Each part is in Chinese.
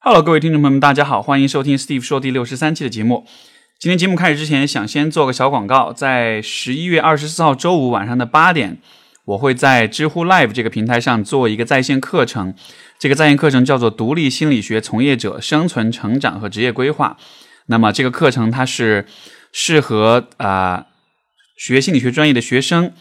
Hello，各位听众朋友们，大家好，欢迎收听 Steve 说第六十三期的节目。今天节目开始之前，想先做个小广告，在十一月二十四号周五晚上的八点，我会在知乎 Live 这个平台上做一个在线课程。这个在线课程叫做《独立心理学从业者生存、成长和职业规划》。那么这个课程它是适合啊学心理学专业的学生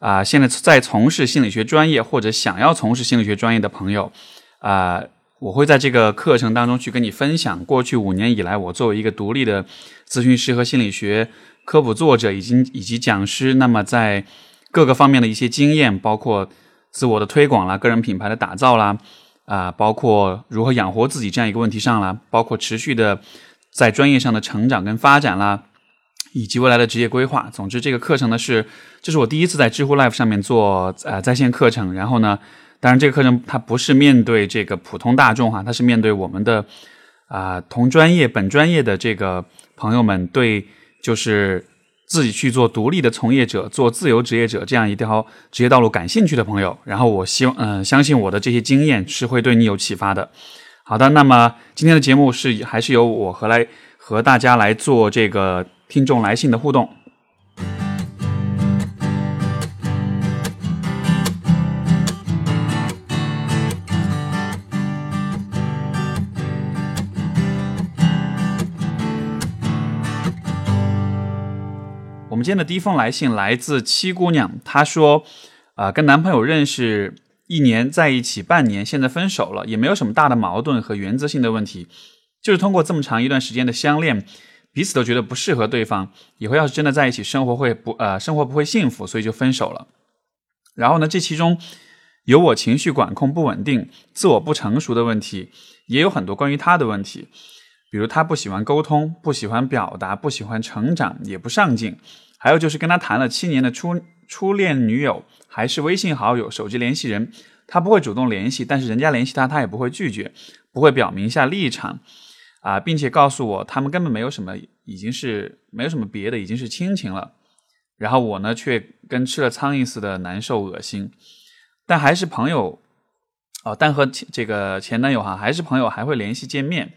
啊，现在在从事心理学专业或者想要从事心理学专业的朋友啊。我会在这个课程当中去跟你分享，过去五年以来，我作为一个独立的咨询师和心理学科普作者，以及以及讲师，那么在各个方面的一些经验，包括自我的推广啦、个人品牌的打造啦，啊，包括如何养活自己这样一个问题上啦，包括持续的在专业上的成长跟发展啦，以及未来的职业规划。总之，这个课程呢是这是我第一次在知乎 Live 上面做呃在线课程，然后呢。当然，这个课程它不是面对这个普通大众哈，它是面对我们的啊同专业、本专业的这个朋友们，对就是自己去做独立的从业者、做自由职业者这样一条职业道路感兴趣的朋友。然后，我希望嗯，相信我的这些经验是会对你有启发的。好的，那么今天的节目是还是由我和来和大家来做这个听众来信的互动。今天的第一封来信来自七姑娘，她说：“啊，跟男朋友认识一年，在一起半年，现在分手了，也没有什么大的矛盾和原则性的问题，就是通过这么长一段时间的相恋，彼此都觉得不适合对方，以后要是真的在一起生活会不呃生活不会幸福，所以就分手了。然后呢，这其中有我情绪管控不稳定、自我不成熟的问题，也有很多关于他的问题，比如他不喜欢沟通，不喜欢表达，不喜欢成长，也不上进。”还有就是跟他谈了七年的初初恋女友，还是微信好友、手机联系人，他不会主动联系，但是人家联系他，他也不会拒绝，不会表明一下立场，啊，并且告诉我他们根本没有什么，已经是没有什么别的，已经是亲情了。然后我呢，却跟吃了苍蝇似的难受恶心，但还是朋友，哦，但和前这个前男友哈还是朋友，还会联系见面。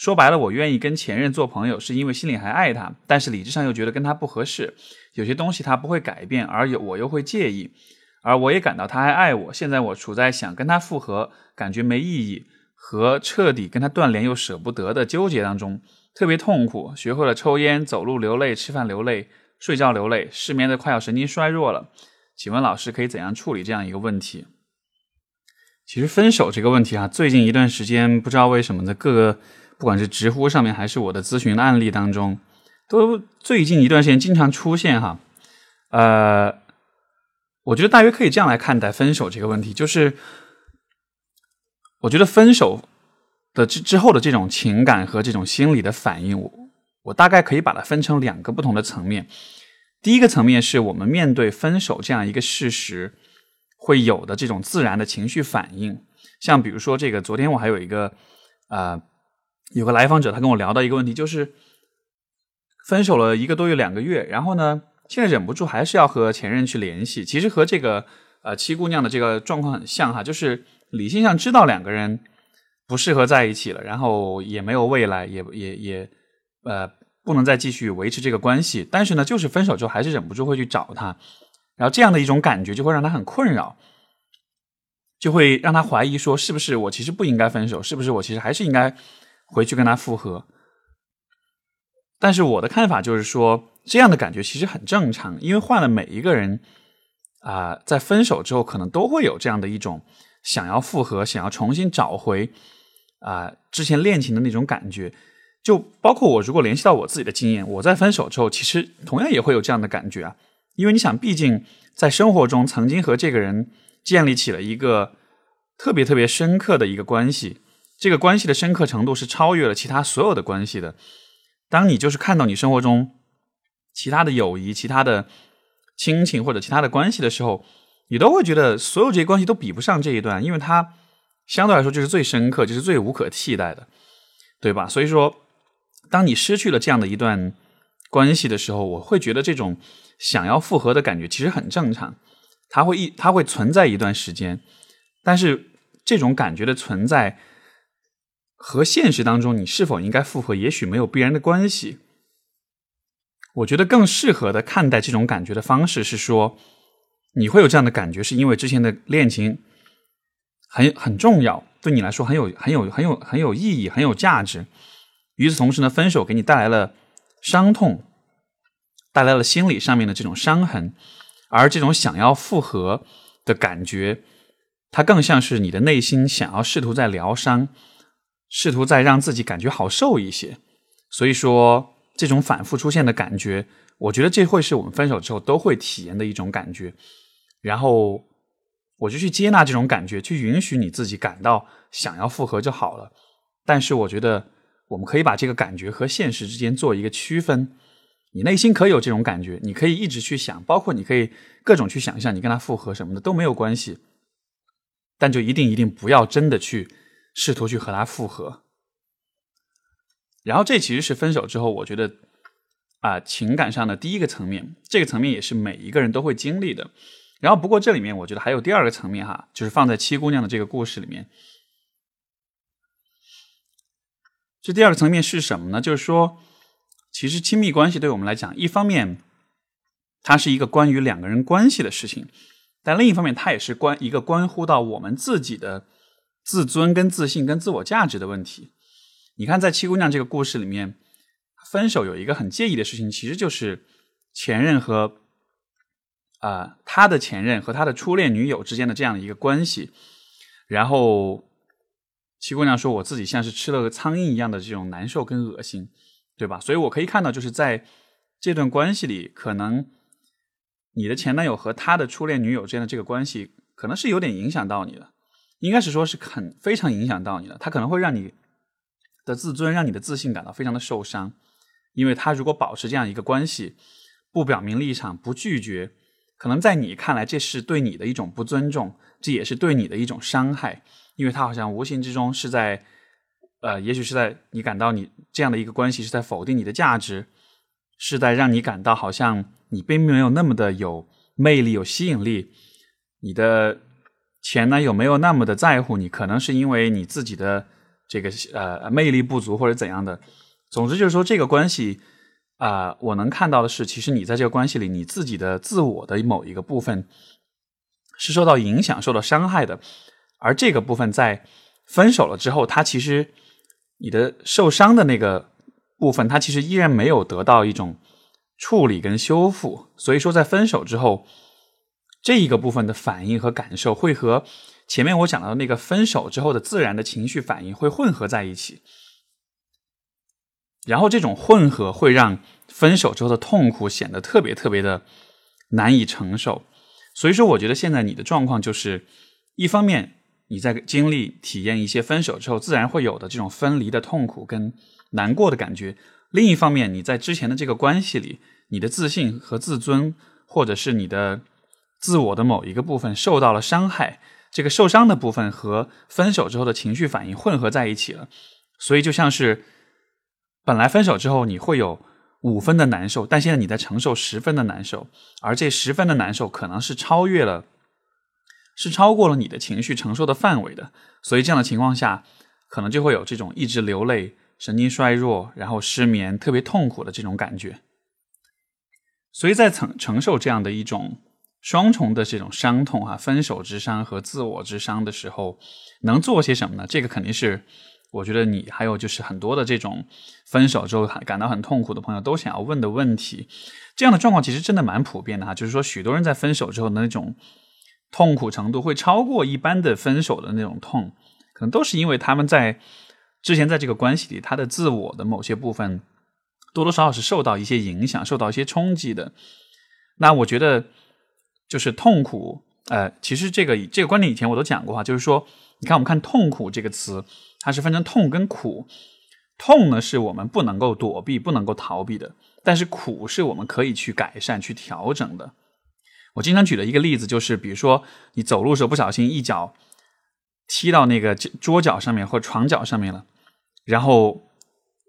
说白了，我愿意跟前任做朋友，是因为心里还爱他，但是理智上又觉得跟他不合适，有些东西他不会改变，而有我又会介意，而我也感到他还爱我。现在我处在想跟他复合，感觉没意义，和彻底跟他断联又舍不得的纠结当中，特别痛苦。学会了抽烟、走路流泪、吃饭流泪、睡觉流泪，失眠的快要神经衰弱了。请问老师可以怎样处理这样一个问题？其实分手这个问题啊，最近一段时间不知道为什么在各个。不管是知乎上面还是我的咨询案例当中，都最近一段时间经常出现哈。呃，我觉得大约可以这样来看待分手这个问题，就是我觉得分手的之之后的这种情感和这种心理的反应，我我大概可以把它分成两个不同的层面。第一个层面是我们面对分手这样一个事实会有的这种自然的情绪反应，像比如说这个，昨天我还有一个啊。有个来访者，他跟我聊到一个问题，就是分手了一个多月、两个月，然后呢，现在忍不住还是要和前任去联系。其实和这个呃七姑娘的这个状况很像哈，就是理性上知道两个人不适合在一起了，然后也没有未来，也也也呃不能再继续维持这个关系，但是呢，就是分手之后还是忍不住会去找他，然后这样的一种感觉就会让他很困扰，就会让他怀疑说，是不是我其实不应该分手，是不是我其实还是应该。回去跟他复合，但是我的看法就是说，这样的感觉其实很正常，因为换了每一个人啊，在分手之后，可能都会有这样的一种想要复合、想要重新找回啊之前恋情的那种感觉。就包括我，如果联系到我自己的经验，我在分手之后，其实同样也会有这样的感觉啊。因为你想，毕竟在生活中曾经和这个人建立起了一个特别特别深刻的一个关系。这个关系的深刻程度是超越了其他所有的关系的。当你就是看到你生活中其他的友谊、其他的亲情或者其他的关系的时候，你都会觉得所有这些关系都比不上这一段，因为它相对来说就是最深刻，就是最无可替代的，对吧？所以说，当你失去了这样的一段关系的时候，我会觉得这种想要复合的感觉其实很正常，它会一它会存在一段时间，但是这种感觉的存在。和现实当中你是否应该复合，也许没有必然的关系。我觉得更适合的看待这种感觉的方式是说，你会有这样的感觉，是因为之前的恋情很很重要，对你来说很有很有很有很有意义，很有价值。与此同时呢，分手给你带来了伤痛，带来了心理上面的这种伤痕，而这种想要复合的感觉，它更像是你的内心想要试图在疗伤，试图在让自己感觉好受一些。所以说。这种反复出现的感觉，我觉得这会是我们分手之后都会体验的一种感觉。然后我就去接纳这种感觉，去允许你自己感到想要复合就好了。但是我觉得我们可以把这个感觉和现实之间做一个区分。你内心可以有这种感觉，你可以一直去想，包括你可以各种去想象你跟他复合什么的都没有关系。但就一定一定不要真的去试图去和他复合。然后这其实是分手之后，我觉得啊情感上的第一个层面，这个层面也是每一个人都会经历的。然后不过这里面我觉得还有第二个层面哈，就是放在七姑娘的这个故事里面，这第二个层面是什么呢？就是说，其实亲密关系对我们来讲，一方面它是一个关于两个人关系的事情，但另一方面它也是关一个关乎到我们自己的自尊、跟自信、跟自我价值的问题。你看，在七姑娘这个故事里面，分手有一个很介意的事情，其实就是前任和啊他的前任和他的初恋女友之间的这样的一个关系。然后七姑娘说：“我自己像是吃了个苍蝇一样的这种难受跟恶心，对吧？”所以我可以看到，就是在这段关系里，可能你的前男友和他的初恋女友之间的这个关系，可能是有点影响到你了，应该是说是很非常影响到你了，他可能会让你。的自尊让你的自信感到非常的受伤，因为他如果保持这样一个关系，不表明立场，不拒绝，可能在你看来这是对你的一种不尊重，这也是对你的一种伤害，因为他好像无形之中是在，呃，也许是在你感到你这样的一个关系是在否定你的价值，是在让你感到好像你并没有那么的有魅力、有吸引力，你的钱呢有没有那么的在乎你？可能是因为你自己的。这个呃魅力不足或者怎样的，总之就是说这个关系啊，我能看到的是，其实你在这个关系里，你自己的自我的某一个部分是受到影响、受到伤害的，而这个部分在分手了之后，它其实你的受伤的那个部分，它其实依然没有得到一种处理跟修复，所以说在分手之后，这一个部分的反应和感受会和。前面我讲到的那个分手之后的自然的情绪反应会混合在一起，然后这种混合会让分手之后的痛苦显得特别特别的难以承受。所以说，我觉得现在你的状况就是，一方面你在经历体验一些分手之后自然会有的这种分离的痛苦跟难过的感觉；另一方面，你在之前的这个关系里，你的自信和自尊，或者是你的自我的某一个部分受到了伤害。这个受伤的部分和分手之后的情绪反应混合在一起了，所以就像是本来分手之后你会有五分的难受，但现在你在承受十分的难受，而这十分的难受可能是超越了，是超过了你的情绪承受的范围的，所以这样的情况下，可能就会有这种一直流泪、神经衰弱、然后失眠、特别痛苦的这种感觉，所以在承承受这样的一种。双重的这种伤痛啊，分手之伤和自我之伤的时候，能做些什么呢？这个肯定是我觉得你还有就是很多的这种分手之后感到很痛苦的朋友都想要问的问题。这样的状况其实真的蛮普遍的哈，就是说许多人在分手之后的那种痛苦程度会超过一般的分手的那种痛，可能都是因为他们在之前在这个关系里，他的自我的某些部分多多少少是受到一些影响、受到一些冲击的。那我觉得。就是痛苦，呃，其实这个这个观点以前我都讲过哈，就是说，你看我们看痛苦这个词，它是分成痛跟苦。痛呢是我们不能够躲避、不能够逃避的，但是苦是我们可以去改善、去调整的。我经常举的一个例子就是，比如说你走路时候不小心一脚踢到那个桌角上面或床角上面了，然后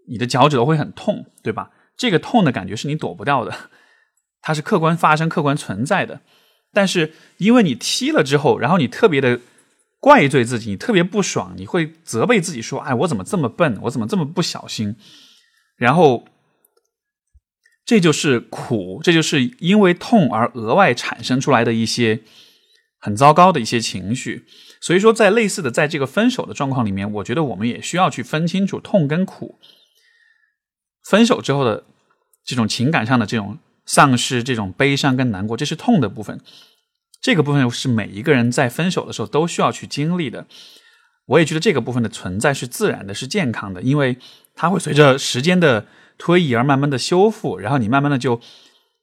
你的脚趾头会很痛，对吧？这个痛的感觉是你躲不掉的，它是客观发生、客观存在的。但是因为你踢了之后，然后你特别的怪罪自己，你特别不爽，你会责备自己说：“哎，我怎么这么笨？我怎么这么不小心？”然后，这就是苦，这就是因为痛而额外产生出来的一些很糟糕的一些情绪。所以说，在类似的在这个分手的状况里面，我觉得我们也需要去分清楚痛跟苦。分手之后的这种情感上的这种丧失、这种悲伤跟难过，这是痛的部分。这个部分是每一个人在分手的时候都需要去经历的。我也觉得这个部分的存在是自然的，是健康的，因为它会随着时间的推移而慢慢的修复，然后你慢慢的就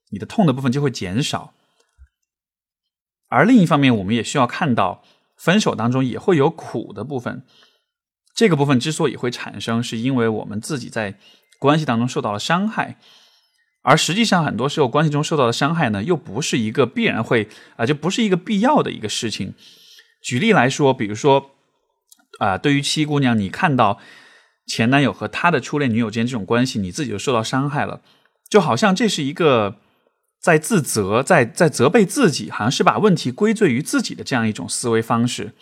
你的痛的部分就会减少。而另一方面，我们也需要看到，分手当中也会有苦的部分。这个部分之所以会产生，是因为我们自己在关系当中受到了伤害。而实际上，很多时候关系中受到的伤害呢，又不是一个必然会啊，就不是一个必要的一个事情。举例来说，比如说啊，对于七姑娘，你看到前男友和他的初恋女友之间这种关系，你自己就受到伤害了，就好像这是一个在自责、在在责备自己，好像是把问题归罪于自己的这样一种思维方式。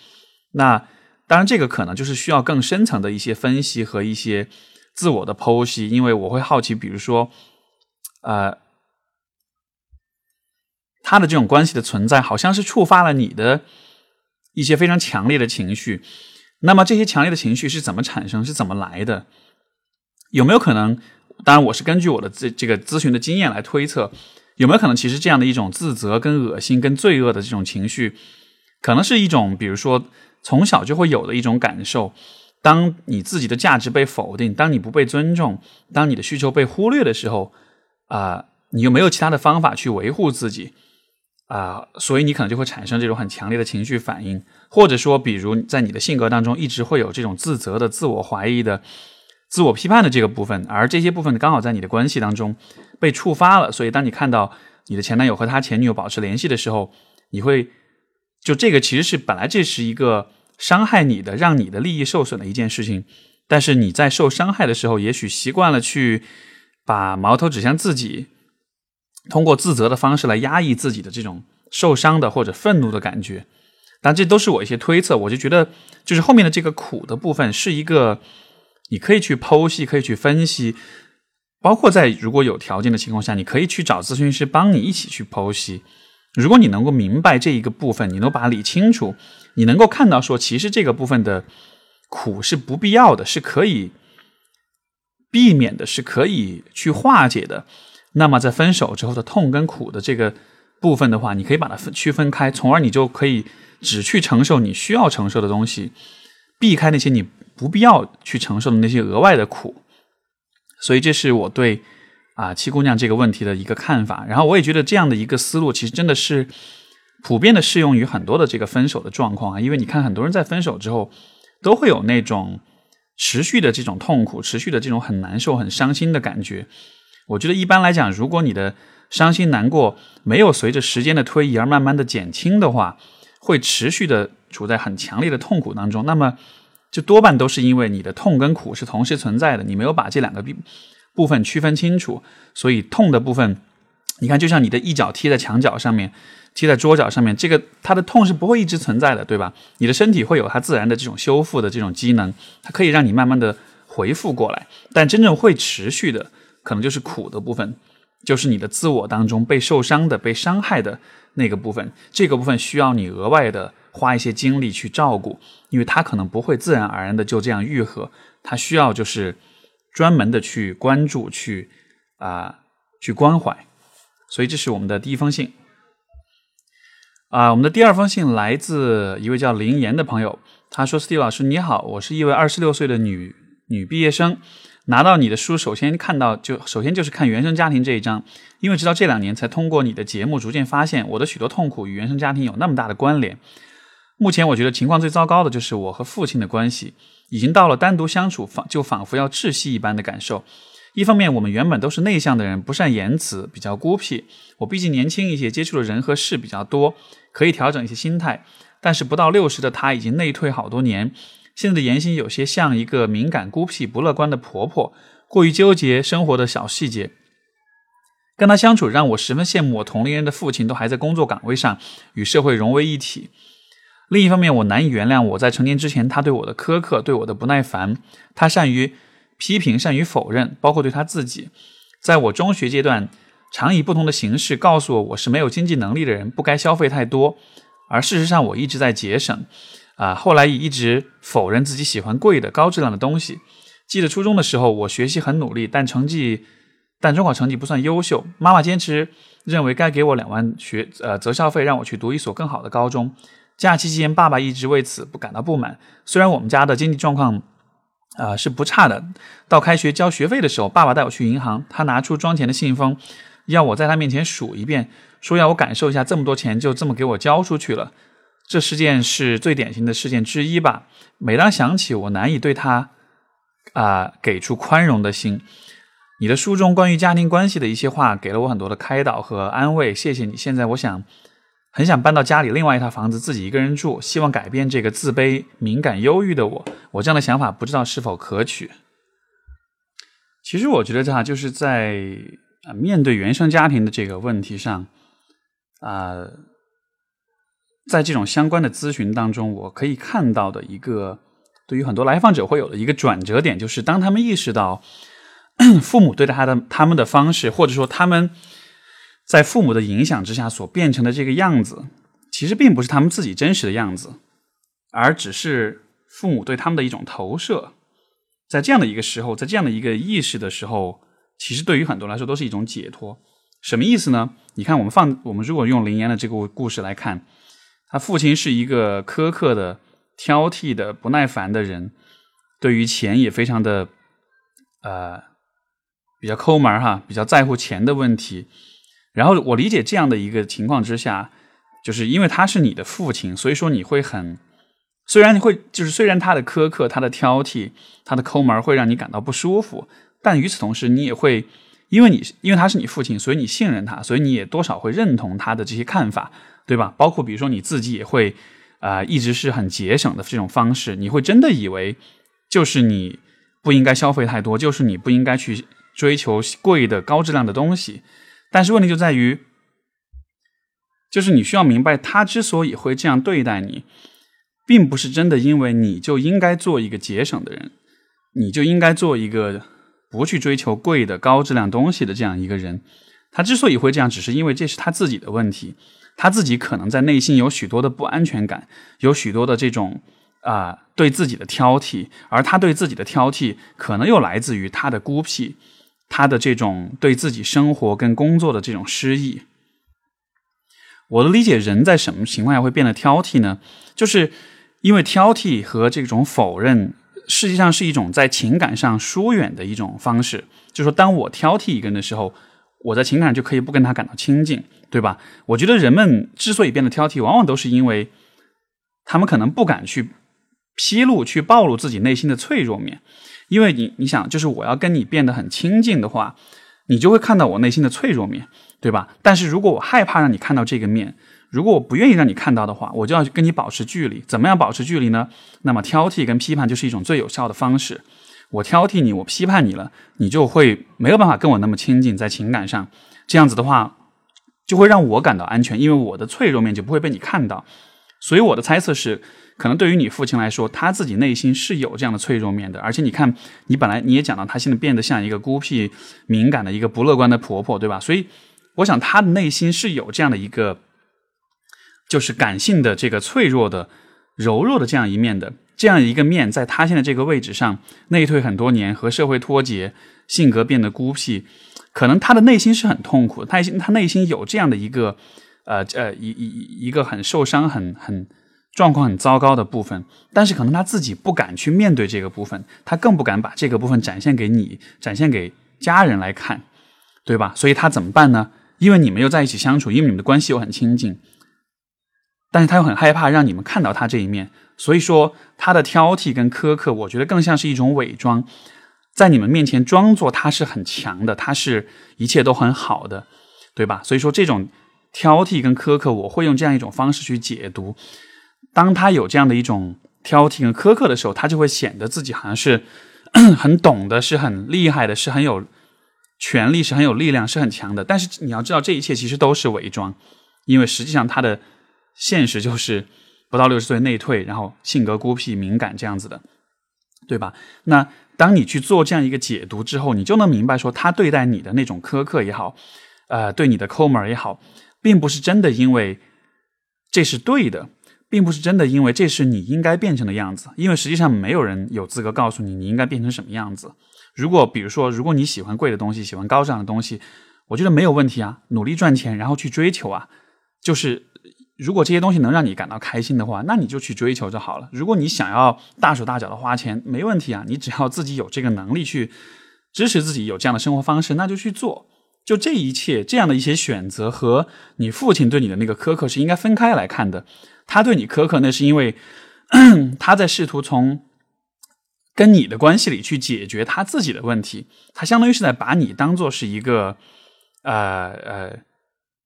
那当然，这个可能就是需要更深层的一些分析和一些自我的剖析，因为我会好奇，比如说。呃，他的这种关系的存在，好像是触发了你的一些非常强烈的情绪。那么这些强烈的情绪是怎么产生？是怎么来的？有没有可能？当然，我是根据我的这这个咨询的经验来推测，有没有可能？其实这样的一种自责、跟恶心、跟罪恶的这种情绪，可能是一种，比如说从小就会有的一种感受。当你自己的价值被否定，当你不被尊重，当你的需求被忽略的时候。啊，你又没有其他的方法去维护自己啊，所以你可能就会产生这种很强烈的情绪反应，或者说，比如在你的性格当中一直会有这种自责的、自我怀疑的、自我批判的这个部分，而这些部分刚好在你的关系当中被触发了，所以当你看到你的前男友和他前女友保持联系的时候，你会就这个其实是本来这是一个伤害你的、让你的利益受损的一件事情，但是你在受伤害的时候，也许习惯了去。把矛头指向自己，通过自责的方式来压抑自己的这种受伤的或者愤怒的感觉，但这都是我一些推测。我就觉得，就是后面的这个苦的部分是一个你可以去剖析、可以去分析，包括在如果有条件的情况下，你可以去找咨询师帮你一起去剖析。如果你能够明白这一个部分，你能把它理清楚，你能够看到说，其实这个部分的苦是不必要的，是可以。避免的是可以去化解的，那么在分手之后的痛跟苦的这个部分的话，你可以把它分区分开，从而你就可以只去承受你需要承受的东西，避开那些你不必要去承受的那些额外的苦。所以这是我对啊七姑娘这个问题的一个看法。然后我也觉得这样的一个思路，其实真的是普遍的适用于很多的这个分手的状况啊，因为你看很多人在分手之后都会有那种。持续的这种痛苦，持续的这种很难受、很伤心的感觉，我觉得一般来讲，如果你的伤心难过没有随着时间的推移而慢慢的减轻的话，会持续的处在很强烈的痛苦当中。那么，就多半都是因为你的痛跟苦是同时存在的，你没有把这两个部部分区分清楚，所以痛的部分，你看，就像你的一脚踢在墙角上面。踢在桌角上面，这个它的痛是不会一直存在的，对吧？你的身体会有它自然的这种修复的这种机能，它可以让你慢慢的回复过来。但真正会持续的，可能就是苦的部分，就是你的自我当中被受伤的、被伤害的那个部分。这个部分需要你额外的花一些精力去照顾，因为它可能不会自然而然的就这样愈合，它需要就是专门的去关注、去啊去关怀。所以这是我们的第一封信。啊，我们的第二封信来自一位叫林岩的朋友。他说：“Steve 老师，你好，我是一位二十六岁的女女毕业生。拿到你的书，首先看到就首先就是看原生家庭这一章，因为直到这两年才通过你的节目逐渐发现，我的许多痛苦与原生家庭有那么大的关联。目前我觉得情况最糟糕的就是我和父亲的关系，已经到了单独相处仿就仿佛要窒息一般的感受。”一方面，我们原本都是内向的人，不善言辞，比较孤僻。我毕竟年轻一些，接触的人和事比较多，可以调整一些心态。但是不到六十的她已经内退好多年，现在的言行有些像一个敏感、孤僻、不乐观的婆婆，过于纠结生活的小细节。跟她相处让我十分羡慕，我同龄人的父亲都还在工作岗位上，与社会融为一体。另一方面，我难以原谅我在成年之前他对我的苛刻，对我的不耐烦。他善于批评，善于否认，包括对他自己。在我中学阶段，常以不同的形式告诉我我是没有经济能力的人，不该消费太多。而事实上，我一直在节省。啊，后来也一直否认自己喜欢贵的、高质量的东西。记得初中的时候，我学习很努力，但成绩，但中考成绩不算优秀。妈妈坚持认为该给我两万学呃择校费，让我去读一所更好的高中。假期期间，爸爸一直为此不感到不满。虽然我们家的经济状况啊是不差的，到开学交学费的时候，爸爸带我去银行，他拿出装钱的信封，要我在他面前数一遍，说要我感受一下这么多钱就这么给我交出去了。这事件是最典型的事件之一吧。每当想起，我难以对他啊给出宽容的心。你的书中关于家庭关系的一些话，给了我很多的开导和安慰。谢谢你。现在我想很想搬到家里另外一套房子，自己一个人住，希望改变这个自卑、敏感、忧郁的我。我这样的想法不知道是否可取。其实我觉得哈就是在啊面对原生家庭的这个问题上啊。在这种相关的咨询当中，我可以看到的一个对于很多来访者会有的一个转折点，就是当他们意识到 父母对待他的他们的方式，或者说他们在父母的影响之下所变成的这个样子，其实并不是他们自己真实的样子，而只是父母对他们的一种投射。在这样的一个时候，在这样的一个意识的时候，其实对于很多来说都是一种解脱。什么意思呢？你看，我们放我们如果用林岩的这个故事来看。他父亲是一个苛刻的、挑剔的、不耐烦的人，对于钱也非常的，呃，比较抠门哈，比较在乎钱的问题。然后我理解这样的一个情况之下，就是因为他是你的父亲，所以说你会很，虽然你会就是虽然他的苛刻、他的挑剔、他的抠门会让你感到不舒服，但与此同时，你也会因为你因为他是你父亲，所以你信任他，所以你也多少会认同他的这些看法。对吧？包括比如说你自己也会，啊，一直是很节省的这种方式，你会真的以为就是你不应该消费太多，就是你不应该去追求贵的高质量的东西。但是问题就在于，就是你需要明白，他之所以会这样对待你，并不是真的因为你就应该做一个节省的人，你就应该做一个不去追求贵的高质量东西的这样一个人。他之所以会这样，只是因为这是他自己的问题。他自己可能在内心有许多的不安全感，有许多的这种啊对自己的挑剔，而他对自己的挑剔可能又来自于他的孤僻，他的这种对自己生活跟工作的这种失意。我的理解，人在什么情况下会变得挑剔呢？就是因为挑剔和这种否认，实际上是一种在情感上疏远的一种方式。就是说，当我挑剔一个人的时候。我在情感上就可以不跟他感到亲近，对吧？我觉得人们之所以变得挑剔，往往都是因为他们可能不敢去披露、去暴露自己内心的脆弱面。因为你，你想，就是我要跟你变得很亲近的话，你就会看到我内心的脆弱面，对吧？但是如果我害怕让你看到这个面，如果我不愿意让你看到的话，我就要跟你保持距离。怎么样保持距离呢？那么挑剔跟批判就是一种最有效的方式。我挑剔你，我批判你了，你就会没有办法跟我那么亲近，在情感上，这样子的话，就会让我感到安全，因为我的脆弱面就不会被你看到。所以我的猜测是，可能对于你父亲来说，他自己内心是有这样的脆弱面的。而且你看，你本来你也讲到，他现在变得像一个孤僻、敏感的一个不乐观的婆婆，对吧？所以我想他的内心是有这样的一个，就是感性的这个脆弱的、柔弱的这样一面的。这样一个面，在他现在这个位置上内退很多年，和社会脱节，性格变得孤僻，可能他的内心是很痛苦。他他内心有这样的一个，呃呃一一一个很受伤、很很状况很糟糕的部分，但是可能他自己不敢去面对这个部分，他更不敢把这个部分展现给你，展现给家人来看，对吧？所以他怎么办呢？因为你们又在一起相处，因为你们的关系又很亲近，但是他又很害怕让你们看到他这一面。所以说，他的挑剔跟苛刻，我觉得更像是一种伪装，在你们面前装作他是很强的，他是一切都很好的，对吧？所以说，这种挑剔跟苛刻，我会用这样一种方式去解读。当他有这样的一种挑剔和苛刻的时候，他就会显得自己好像是 很懂的，是很厉害的，是很有权力，是很有力量，是很强的。但是你要知道，这一切其实都是伪装，因为实际上他的现实就是。不到六十岁内退，然后性格孤僻敏感这样子的，对吧？那当你去做这样一个解读之后，你就能明白说，他对待你的那种苛刻也好，呃，对你的抠门也好，并不是真的因为这是对的，并不是真的因为这是你应该变成的样子，因为实际上没有人有资格告诉你你应该变成什么样子。如果比如说，如果你喜欢贵的东西，喜欢高尚的东西，我觉得没有问题啊，努力赚钱，然后去追求啊，就是。如果这些东西能让你感到开心的话，那你就去追求就好了。如果你想要大手大脚的花钱，没问题啊，你只要自己有这个能力去支持自己有这样的生活方式，那就去做。就这一切这样的一些选择和你父亲对你的那个苛刻是应该分开来看的。他对你苛刻，那是因为 他在试图从跟你的关系里去解决他自己的问题，他相当于是在把你当做是一个呃呃。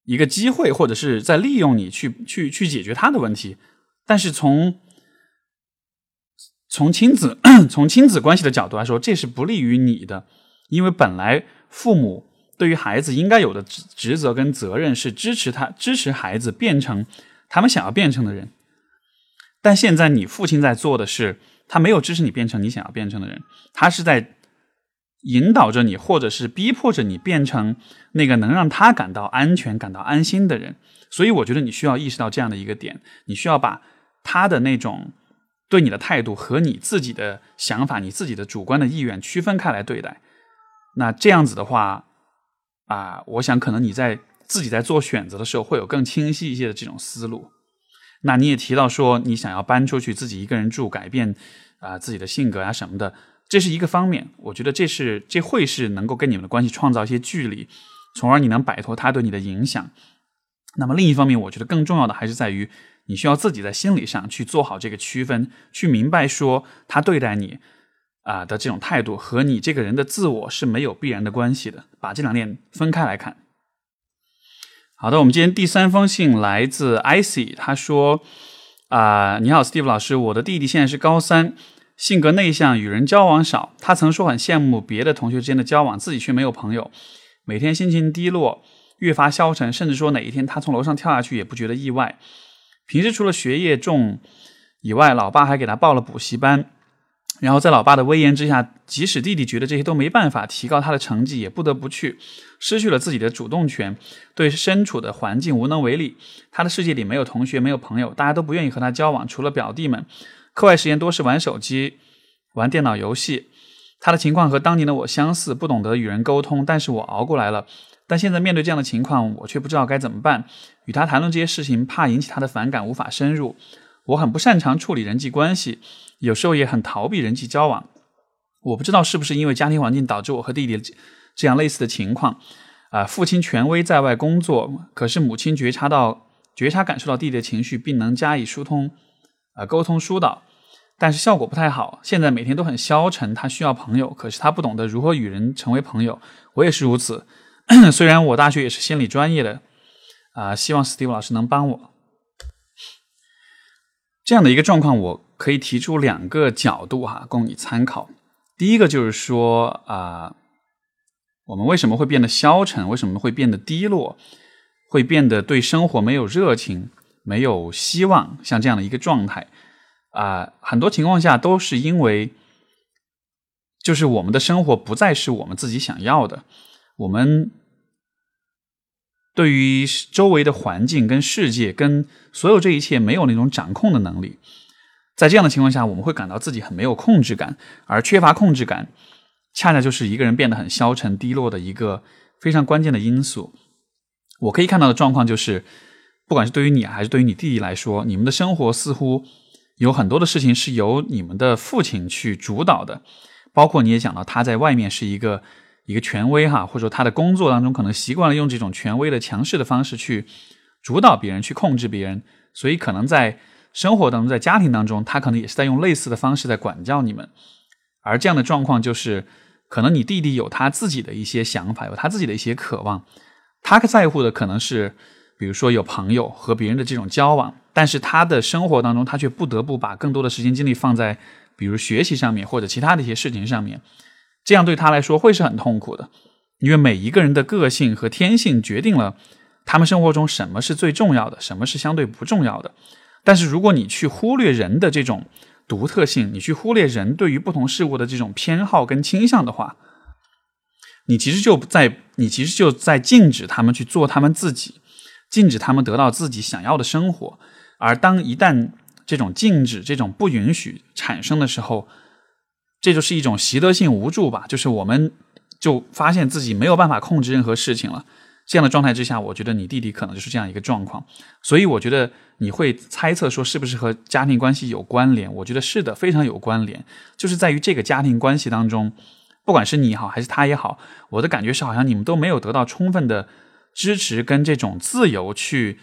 一个机会，或者是在利用你去去去解决他的问题，但是从从亲子 从亲子关系的角度来说，这是不利于你的，因为本来父母对于孩子应该有的职职责跟责任是支持他支持孩子变成他们想要变成的人，但现在你父亲在做的是，他没有支持你变成你想要变成的人，他是在。引导着你，或者是逼迫着你变成那个能让他感到安全、感到安心的人。所以，我觉得你需要意识到这样的一个点：你需要把他的那种对你的态度和你自己的想法、你自己的主观的意愿区分开来对待。那这样子的话，啊，我想可能你在自己在做选择的时候会有更清晰一些的这种思路。那你也提到说，你想要搬出去自己一个人住，改变啊自己的性格啊什么的。这是一个方面，我觉得这是这会是能够跟你们的关系创造一些距离，从而你能摆脱他对你的影响。那么另一方面，我觉得更重要的还是在于你需要自己在心理上去做好这个区分，去明白说他对待你啊的这种态度和你这个人的自我是没有必然的关系的，把这两点分开来看。好的，我们今天第三封信来自 icy，他说啊，你好，Steve 老师，我的弟弟现在是高三。性格内向，与人交往少。他曾说很羡慕别的同学之间的交往，自己却没有朋友，每天心情低落，越发消沉，甚至说哪一天他从楼上跳下去也不觉得意外。平时除了学业重以外，老爸还给他报了补习班。然后在老爸的威严之下，即使弟弟觉得这些都没办法提高他的成绩，也不得不去，失去了自己的主动权，对身处的环境无能为力。他的世界里没有同学，没有朋友，大家都不愿意和他交往，除了表弟们。课外时间多是玩手机、玩电脑游戏。他的情况和当年的我相似，不懂得与人沟通，但是我熬过来了。但现在面对这样的情况，我却不知道该怎么办。与他谈论这些事情，怕引起他的反感，无法深入。我很不擅长处理人际关系，有时候也很逃避人际交往。我不知道是不是因为家庭环境导致我和弟弟这样类似的情况。啊，父亲权威在外工作，可是母亲觉察到、觉察感受到弟弟的情绪，并能加以疏通。啊，沟通疏导，但是效果不太好。现在每天都很消沉，他需要朋友，可是他不懂得如何与人成为朋友。我也是如此，虽然我大学也是心理专业的，啊，希望 Steve 老师能帮我。这样的一个状况，我可以提出两个角度哈，供你参考。第一个就是说啊，我们为什么会变得消沉？为什么会变得低落？会变得对生活没有热情？没有希望，像这样的一个状态啊，很多情况下都是因为，就是我们的生活不再是我们自己想要的，我们对于周围的环境、跟世界、跟所有这一切没有那种掌控的能力，在这样的情况下，我们会感到自己很没有控制感，而缺乏控制感，恰恰就是一个人变得很消沉、低落的一个非常关键的因素。我可以看到的状况就是。不管是对于你还是对于你弟弟来说，你们的生活似乎有很多的事情是由你们的父亲去主导的，包括你也讲到他在外面是一个一个权威哈，或者说他的工作当中可能习惯了用这种权威的强势的方式去主导别人、去控制别人，所以可能在生活当中、在家庭当中，他可能也是在用类似的方式在管教你们。而这样的状况就是，可能你弟弟有他自己的一些想法，有他自己的一些渴望，他在乎的可能是。比如说有朋友和别人的这种交往，但是他的生活当中，他却不得不把更多的时间精力放在，比如学习上面或者其他的一些事情上面，这样对他来说会是很痛苦的，因为每一个人的个性和天性决定了他们生活中什么是最重要的，什么是相对不重要的。但是如果你去忽略人的这种独特性，你去忽略人对于不同事物的这种偏好跟倾向的话，你其实就在你其实就在禁止他们去做他们自己，禁止他们得到自己想要的生活。而当一旦这种禁止、这种不允许产生的时候，这就是一种习得性无助吧，就是我们就发现自己没有办法控制任何事情了。这样的状态之下，我觉得你弟弟可能就是这样一个状况，所以我觉得你会猜测说是不是和家庭关系有关联？我觉得是的，非常有关联，就是在于这个家庭关系当中，不管是你好还是他也好，我的感觉是好像你们都没有得到充分的支持跟这种自由去，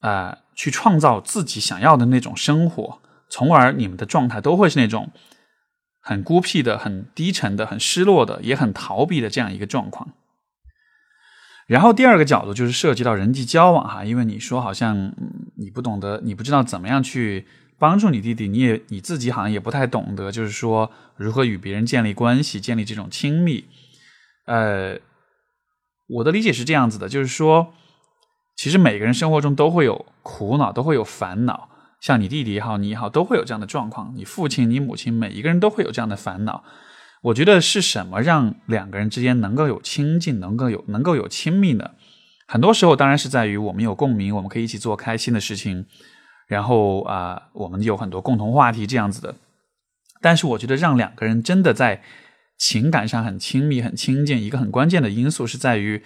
呃，去创造自己想要的那种生活，从而你们的状态都会是那种很孤僻的、很低沉的、很失落的、也很逃避的这样一个状况。然后第二个角度就是涉及到人际交往哈，因为你说好像你不懂得，你不知道怎么样去帮助你弟弟，你也你自己好像也不太懂得，就是说如何与别人建立关系，建立这种亲密。呃，我的理解是这样子的，就是说，其实每个人生活中都会有苦恼，都会有烦恼，像你弟弟也好，你也好，都会有这样的状况。你父亲、你母亲，每一个人都会有这样的烦恼。我觉得是什么让两个人之间能够有亲近，能够有能够有亲密呢？很多时候当然是在于我们有共鸣，我们可以一起做开心的事情，然后啊，我们有很多共同话题这样子的。但是我觉得让两个人真的在情感上很亲密、很亲近，一个很关键的因素是在于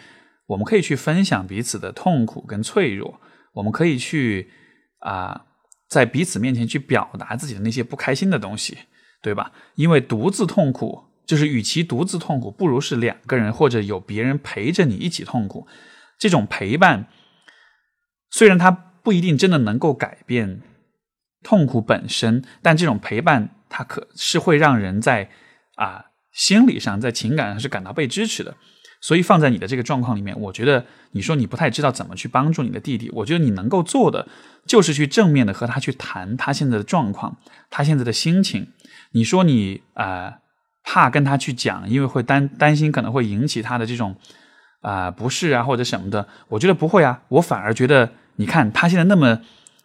我们可以去分享彼此的痛苦跟脆弱，我们可以去啊，在彼此面前去表达自己的那些不开心的东西。对吧？因为独自痛苦，就是与其独自痛苦，不如是两个人或者有别人陪着你一起痛苦。这种陪伴，虽然它不一定真的能够改变痛苦本身，但这种陪伴，它可是会让人在啊心理上、在情感上是感到被支持的。所以放在你的这个状况里面，我觉得你说你不太知道怎么去帮助你的弟弟，我觉得你能够做的就是去正面的和他去谈他现在的状况，他现在的心情。你说你啊怕跟他去讲，因为会担担心可能会引起他的这种啊不适啊或者什么的，我觉得不会啊，我反而觉得你看他现在那么，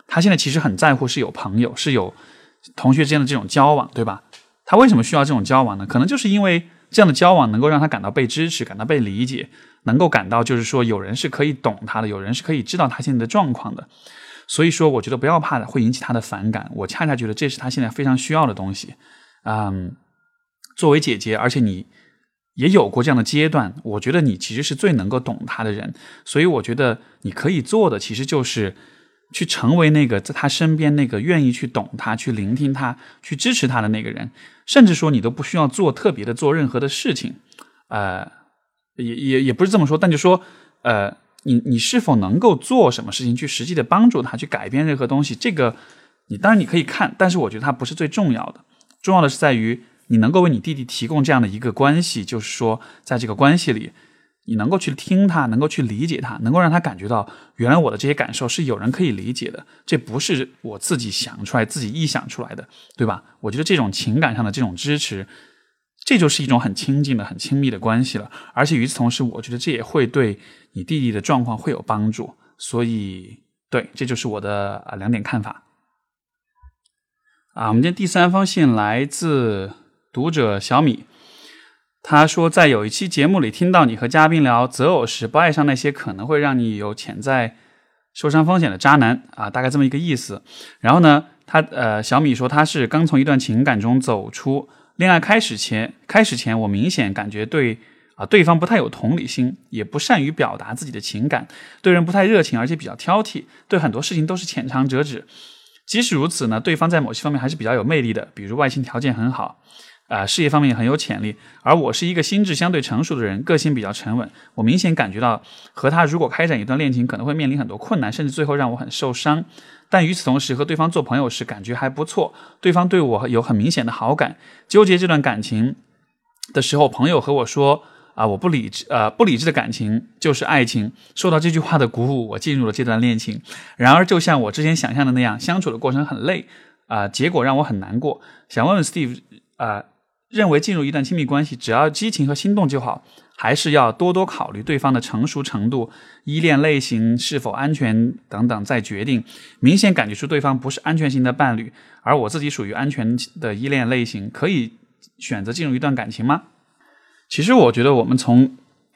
他现在其实很在乎是有朋友是有同学之间的这种交往，对吧？他为什么需要这种交往呢？可能就是因为。这样的交往能够让他感到被支持，感到被理解，能够感到就是说有人是可以懂他的，有人是可以知道他现在的状况的。所以说，我觉得不要怕会引起他的反感。我恰恰觉得这是他现在非常需要的东西。嗯，作为姐姐，而且你也有过这样的阶段，我觉得你其实是最能够懂他的人。所以我觉得你可以做的其实就是。去成为那个在他身边那个愿意去懂他、去聆听他、去支持他的那个人，甚至说你都不需要做特别的做任何的事情，呃，也也也不是这么说，但就说，呃，你你是否能够做什么事情去实际的帮助他去改变任何东西？这个你当然你可以看，但是我觉得它不是最重要的，重要的是在于你能够为你弟弟提供这样的一个关系，就是说在这个关系里。你能够去听他，能够去理解他，能够让他感觉到，原来我的这些感受是有人可以理解的，这不是我自己想出来、自己臆想出来的，对吧？我觉得这种情感上的这种支持，这就是一种很亲近的、很亲密的关系了。而且与此同时，我觉得这也会对你弟弟的状况会有帮助。所以，对，这就是我的啊两点看法。啊，我们今天第三封信来自读者小米。他说，在有一期节目里听到你和嘉宾聊择偶时，不爱上那些可能会让你有潜在受伤风险的渣男啊，大概这么一个意思。然后呢，他呃，小米说他是刚从一段情感中走出，恋爱开始前，开始前我明显感觉对啊对方不太有同理心，也不善于表达自己的情感，对人不太热情，而且比较挑剔，对很多事情都是浅尝辄止。即使如此呢，对方在某些方面还是比较有魅力的，比如外形条件很好。啊，事业方面也很有潜力，而我是一个心智相对成熟的人，个性比较沉稳。我明显感觉到和他如果开展一段恋情，可能会面临很多困难，甚至最后让我很受伤。但与此同时，和对方做朋友时感觉还不错，对方对我有很明显的好感。纠结这段感情的时候，朋友和我说：“啊，我不理智，呃，不理智的感情就是爱情。”受到这句话的鼓舞，我进入了这段恋情。然而，就像我之前想象的那样，相处的过程很累，啊，结果让我很难过。想问问 Steve，啊。认为进入一段亲密关系，只要激情和心动就好，还是要多多考虑对方的成熟程度、依恋类型是否安全等等再决定。明显感觉出对方不是安全型的伴侣，而我自己属于安全的依恋类型，可以选择进入一段感情吗？其实我觉得我们从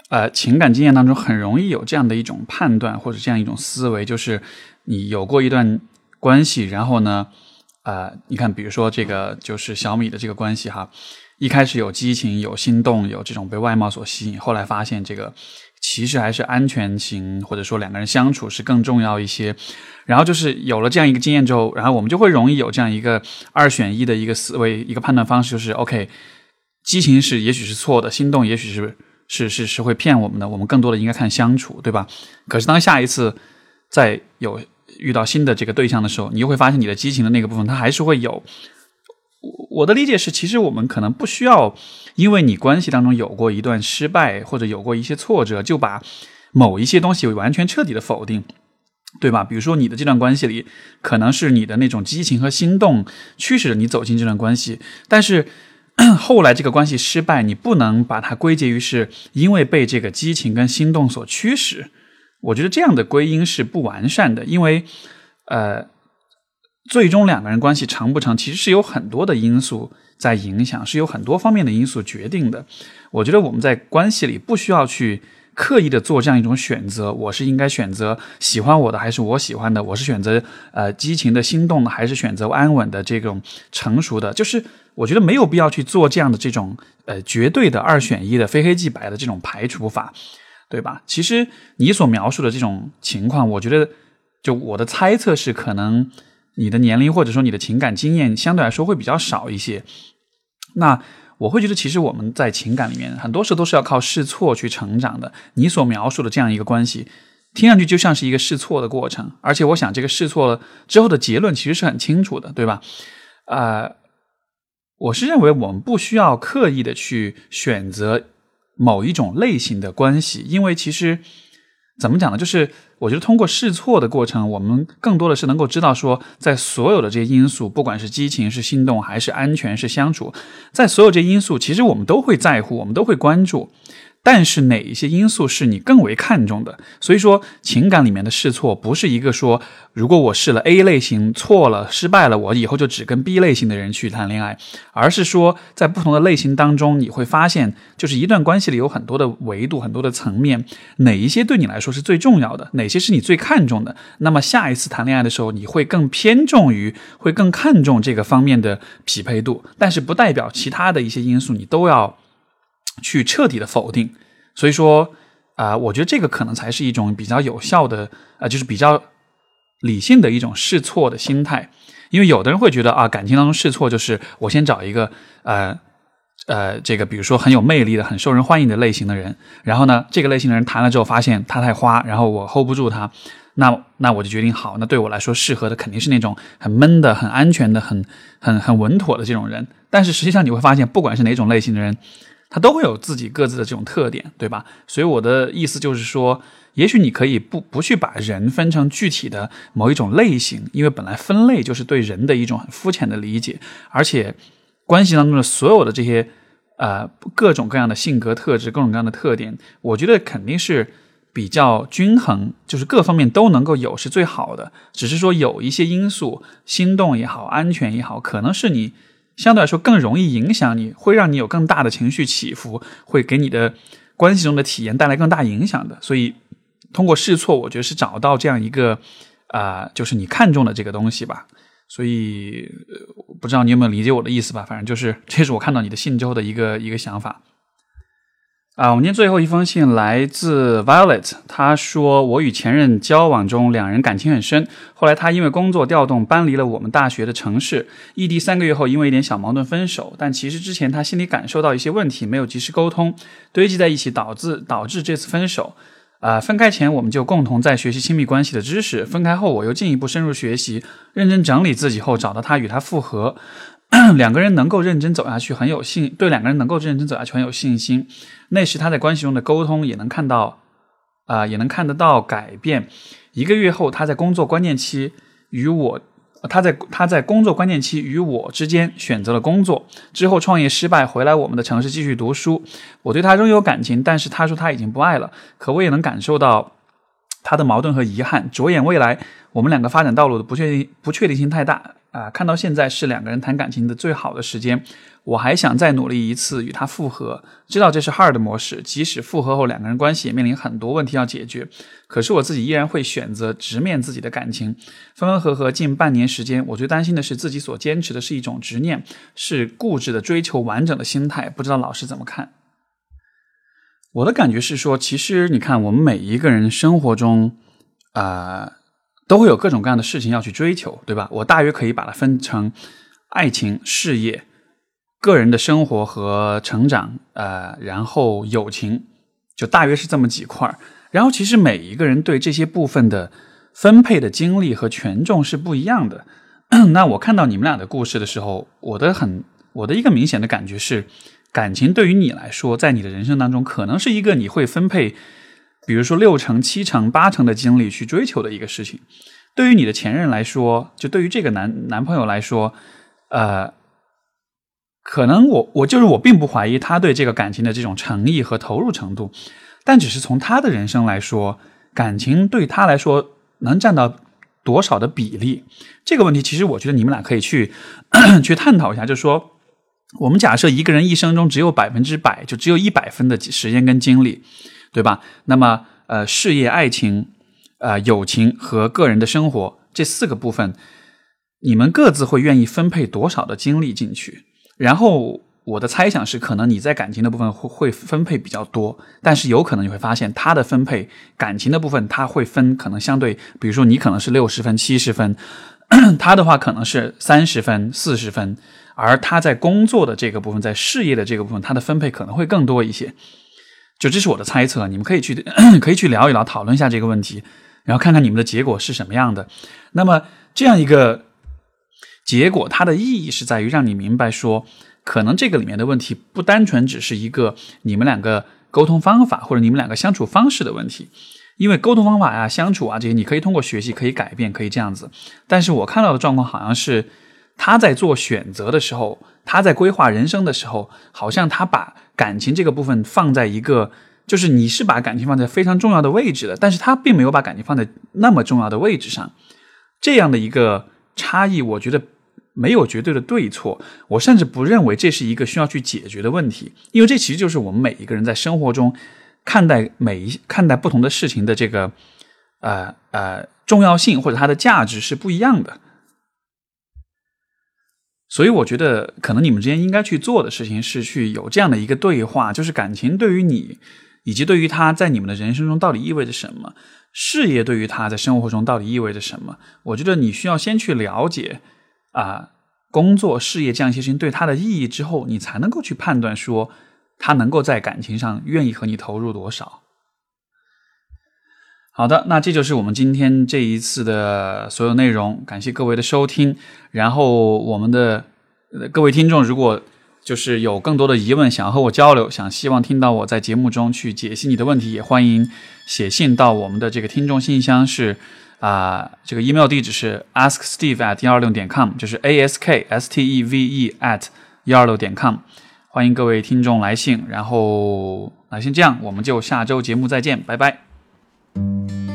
呃情感经验当中很容易有这样的一种判断或者这样一种思维，就是你有过一段关系，然后呢？呃，你看，比如说这个就是小米的这个关系哈，一开始有激情、有心动、有这种被外貌所吸引，后来发现这个其实还是安全型，或者说两个人相处是更重要一些。然后就是有了这样一个经验之后，然后我们就会容易有这样一个二选一的一个思维、一个判断方式，就是 OK，激情是也许是错的，心动也许是是是是会骗我们的，我们更多的应该看相处，对吧？可是当下一次再有。遇到新的这个对象的时候，你又会发现你的激情的那个部分，它还是会有。我的理解是，其实我们可能不需要，因为你关系当中有过一段失败或者有过一些挫折，就把某一些东西完全彻底的否定，对吧？比如说你的这段关系里，可能是你的那种激情和心动驱使着你走进这段关系，但是 后来这个关系失败，你不能把它归结于是因为被这个激情跟心动所驱使。我觉得这样的归因是不完善的，因为，呃，最终两个人关系成不成，其实是有很多的因素在影响，是有很多方面的因素决定的。我觉得我们在关系里不需要去刻意的做这样一种选择，我是应该选择喜欢我的还是我喜欢的，我是选择呃激情的心动的还是选择安稳的这种成熟的，就是我觉得没有必要去做这样的这种呃绝对的二选一的非黑即白的这种排除法。对吧？其实你所描述的这种情况，我觉得，就我的猜测是，可能你的年龄或者说你的情感经验相对来说会比较少一些。那我会觉得，其实我们在情感里面，很多时候都是要靠试错去成长的。你所描述的这样一个关系，听上去就像是一个试错的过程，而且我想这个试错了之后的结论其实是很清楚的，对吧？啊，我是认为我们不需要刻意的去选择。某一种类型的关系，因为其实怎么讲呢？就是我觉得通过试错的过程，我们更多的是能够知道说，在所有的这些因素，不管是激情、是心动，还是安全、是相处，在所有这些因素，其实我们都会在乎，我们都会关注。但是哪一些因素是你更为看重的？所以说，情感里面的试错不是一个说，如果我试了 A 类型错了失败了，我以后就只跟 B 类型的人去谈恋爱，而是说，在不同的类型当中，你会发现，就是一段关系里有很多的维度、很多的层面，哪一些对你来说是最重要的，哪些是你最看重的？那么下一次谈恋爱的时候，你会更偏重于，会更看重这个方面的匹配度，但是不代表其他的一些因素你都要。去彻底的否定，所以说啊，我觉得这个可能才是一种比较有效的，呃，就是比较理性的一种试错的心态。因为有的人会觉得啊，感情当中试错就是我先找一个呃呃，这个比如说很有魅力的、很受人欢迎的类型的人，然后呢，这个类型的人谈了之后发现他太花，然后我 hold 不住他，那那我就决定好，那对我来说适合的肯定是那种很闷的、很安全的、很很很稳妥的这种人。但是实际上你会发现，不管是哪种类型的人。他都会有自己各自的这种特点，对吧？所以我的意思就是说，也许你可以不不去把人分成具体的某一种类型，因为本来分类就是对人的一种很肤浅的理解，而且关系当中的所有的这些呃各种各样的性格特质、各种各样的特点，我觉得肯定是比较均衡，就是各方面都能够有是最好的。只是说有一些因素，心动也好，安全也好，可能是你。相对来说更容易影响你，会让你有更大的情绪起伏，会给你的关系中的体验带来更大影响的。所以，通过试错，我觉得是找到这样一个啊，就是你看中的这个东西吧。所以，呃不知道你有没有理解我的意思吧？反正就是，这是我看到你的信之后的一个一个想法。啊，我们今天最后一封信来自 Violet，他说我与前任交往中，两人感情很深。后来他因为工作调动搬离了我们大学的城市，异地三个月后，因为一点小矛盾分手。但其实之前他心里感受到一些问题，没有及时沟通，堆积在一起，导致导致这次分手。啊，分开前我们就共同在学习亲密关系的知识，分开后我又进一步深入学习，认真整理自己后，找到他与他复合。两个人能够认真走下去，很有信对两个人能够认真走下去很有信心。那时他在关系中的沟通也能看到，啊，也能看得到改变。一个月后，他在工作关键期与我他在他在工作关键期与我之间选择了工作，之后创业失败，回来我们的城市继续读书。我对他仍有感情，但是他说他已经不爱了。可我也能感受到他的矛盾和遗憾。着眼未来，我们两个发展道路的不确定不确定性太大啊！看到现在是两个人谈感情的最好的时间。我还想再努力一次与他复合，知道这是 hard 模式。即使复合后两个人关系也面临很多问题要解决，可是我自己依然会选择直面自己的感情。分分合合近半年时间，我最担心的是自己所坚持的是一种执念，是固执的追求完整的心态。不知道老师怎么看？我的感觉是说，其实你看，我们每一个人生活中，啊，都会有各种各样的事情要去追求，对吧？我大约可以把它分成爱情、事业。个人的生活和成长，呃，然后友情，就大约是这么几块儿。然后其实每一个人对这些部分的分配的精力和权重是不一样的。那我看到你们俩的故事的时候，我的很我的一个明显的感觉是，感情对于你来说，在你的人生当中，可能是一个你会分配，比如说六成、七成、八成的精力去追求的一个事情。对于你的前任来说，就对于这个男男朋友来说，呃。可能我我就是我，并不怀疑他对这个感情的这种诚意和投入程度，但只是从他的人生来说，感情对他来说能占到多少的比例？这个问题，其实我觉得你们俩可以去 去探讨一下。就是说，我们假设一个人一生中只有百分之百，就只有一百分的时间跟精力，对吧？那么，呃，事业、爱情、呃，友情和个人的生活这四个部分，你们各自会愿意分配多少的精力进去？然后我的猜想是，可能你在感情的部分会会分配比较多，但是有可能你会发现他的分配感情的部分他会分可能相对，比如说你可能是六十分、七十分，他的话可能是三十分、四十分，而他在工作的这个部分，在事业的这个部分，他的分配可能会更多一些。就这是我的猜测，你们可以去 可以去聊一聊，讨论一下这个问题，然后看看你们的结果是什么样的。那么这样一个。结果，它的意义是在于让你明白说，可能这个里面的问题不单纯只是一个你们两个沟通方法或者你们两个相处方式的问题，因为沟通方法呀、相处啊这些，你可以通过学习可以改变，可以这样子。但是我看到的状况好像是他在做选择的时候，他在规划人生的时候，好像他把感情这个部分放在一个，就是你是把感情放在非常重要的位置的，但是他并没有把感情放在那么重要的位置上，这样的一个。差异，我觉得没有绝对的对错，我甚至不认为这是一个需要去解决的问题，因为这其实就是我们每一个人在生活中看待每一看待不同的事情的这个呃呃重要性或者它的价值是不一样的。所以我觉得，可能你们之间应该去做的事情是去有这样的一个对话，就是感情对于你以及对于他在你们的人生中到底意味着什么。事业对于他在生活中到底意味着什么？我觉得你需要先去了解啊，工作、事业这样一些事情对他的意义之后，你才能够去判断说他能够在感情上愿意和你投入多少。好的，那这就是我们今天这一次的所有内容，感谢各位的收听。然后我们的呃各位听众，如果就是有更多的疑问，想和我交流，想希望听到我在节目中去解析你的问题，也欢迎写信到我们的这个听众信箱，是啊，这个 email 地址是 asksteve at 幺二六点 com，就是 a s k s t e v e at 幺二六点 com，欢迎各位听众来信，然后那先这样，我们就下周节目再见，拜拜。Thank you.